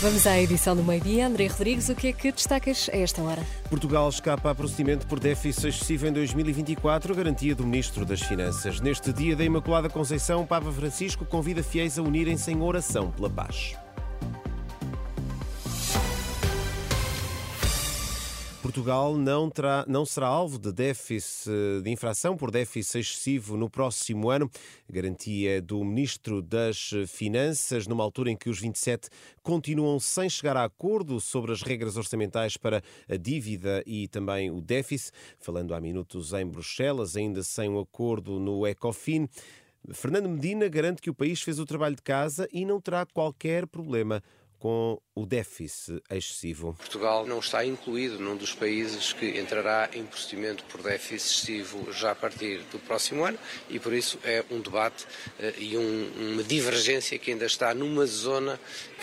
Vamos à edição do meio-dia. André Rodrigues, o que é que destacas a esta hora? Portugal escapa a procedimento por déficit excessivo em 2024, garantia do Ministro das Finanças. Neste dia da Imaculada Conceição, Papa Francisco convida fiéis a unirem-se em oração pela paz. Portugal não, terá, não será alvo de déficit de infração por déficit excessivo no próximo ano. Garantia do Ministro das Finanças, numa altura em que os 27 continuam sem chegar a acordo sobre as regras orçamentais para a dívida e também o déficit. Falando há minutos em Bruxelas, ainda sem um acordo no ECOFIN. Fernando Medina garante que o país fez o trabalho de casa e não terá qualquer problema com o déficit excessivo. Portugal não está incluído num dos países que entrará em procedimento por déficit excessivo já a partir do próximo ano e por isso é um debate uh, e um, uma divergência que ainda está numa zona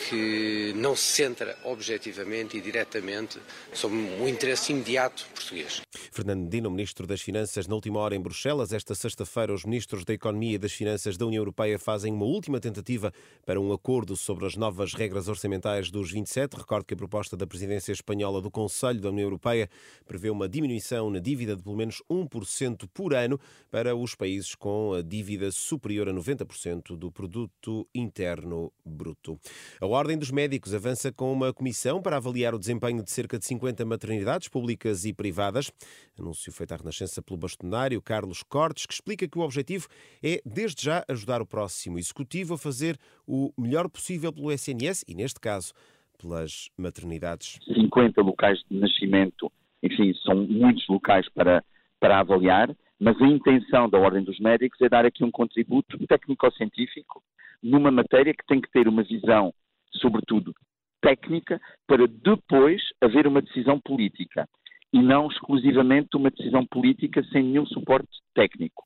que não se centra objetivamente e diretamente sobre o interesse imediato português. Fernando Medina, Ministro das Finanças, na última hora em Bruxelas, esta sexta-feira os Ministros da Economia e das Finanças da União Europeia fazem uma última tentativa para um acordo sobre as novas regras orçamentais dos 27. Recordo que a proposta da presidência espanhola do Conselho da União Europeia prevê uma diminuição na dívida de pelo menos 1% por ano para os países com a dívida superior a 90% do produto interno bruto. A Ordem dos Médicos avança com uma comissão para avaliar o desempenho de cerca de 50 maternidades públicas e privadas. Anúncio feito à Renascença pelo bastonário Carlos Cortes, que explica que o objetivo é, desde já, ajudar o próximo executivo a fazer o melhor possível pelo SNS e, neste caso, pelas maternidades. 50 locais de nascimento, enfim, são muitos locais para, para avaliar, mas a intenção da Ordem dos Médicos é dar aqui um contributo técnico-científico numa matéria que tem que ter uma visão, sobretudo, técnica, para depois haver uma decisão política e não exclusivamente uma decisão política sem nenhum suporte técnico.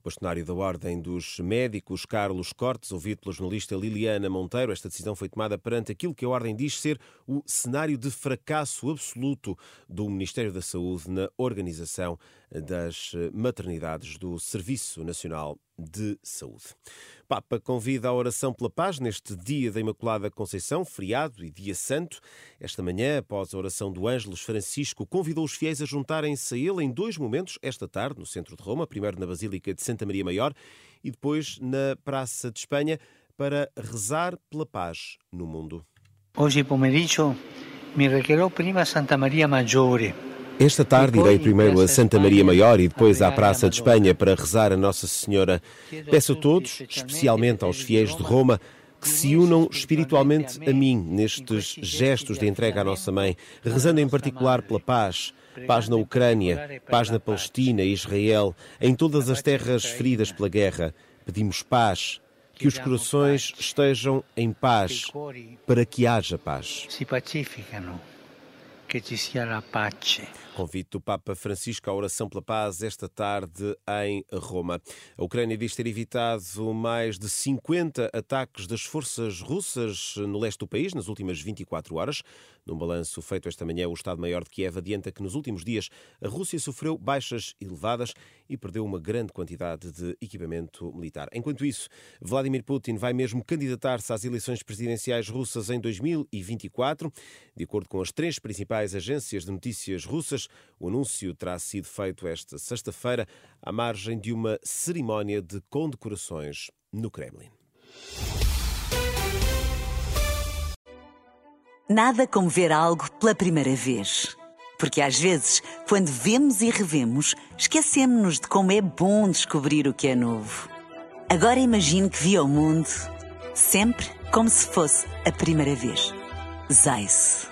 O bastonário da Ordem dos Médicos, Carlos Cortes, ouvido pela jornalista Liliana Monteiro, esta decisão foi tomada perante aquilo que a Ordem diz ser o cenário de fracasso absoluto do Ministério da Saúde na organização das maternidades do Serviço Nacional de Saúde. Papa convida à oração pela paz neste dia da Imaculada Conceição, feriado e dia santo. Esta manhã, após a oração do Ângelos, Francisco convidou os fiéis a juntarem-se a ele em dois momentos, esta tarde, no centro de Roma, primeiro na Basílica de Santa Maria Maior e depois na Praça de Espanha, para rezar pela paz no mundo. Hoje pomeriggio mi recherò prima Santa Maria Maggiore esta tarde irei primeiro a Santa Maria Maior e depois à Praça de Espanha para rezar a Nossa Senhora. Peço a todos, especialmente aos fiéis de Roma, que se unam espiritualmente a mim nestes gestos de entrega à nossa mãe, rezando em particular pela paz. Paz na Ucrânia, paz na Palestina e Israel, em todas as terras feridas pela guerra. Pedimos paz, que os corações estejam em paz, para que haja paz. Se pacificam Convite do Papa Francisco à oração pela paz esta tarde em Roma. A Ucrânia diz ter evitado mais de 50 ataques das forças russas no leste do país nas últimas 24 horas. Num balanço feito esta manhã, o Estado-Maior de Kiev adianta que nos últimos dias a Rússia sofreu baixas elevadas e perdeu uma grande quantidade de equipamento militar. Enquanto isso, Vladimir Putin vai mesmo candidatar-se às eleições presidenciais russas em 2024. De acordo com as três principais agências de notícias russas, o anúncio terá sido feito esta sexta-feira à margem de uma cerimónia de condecorações no Kremlin. Nada como ver algo pela primeira vez. Porque às vezes, quando vemos e revemos, esquecemos-nos de como é bom descobrir o que é novo. Agora imagine que viu o mundo sempre como se fosse a primeira vez. Zais.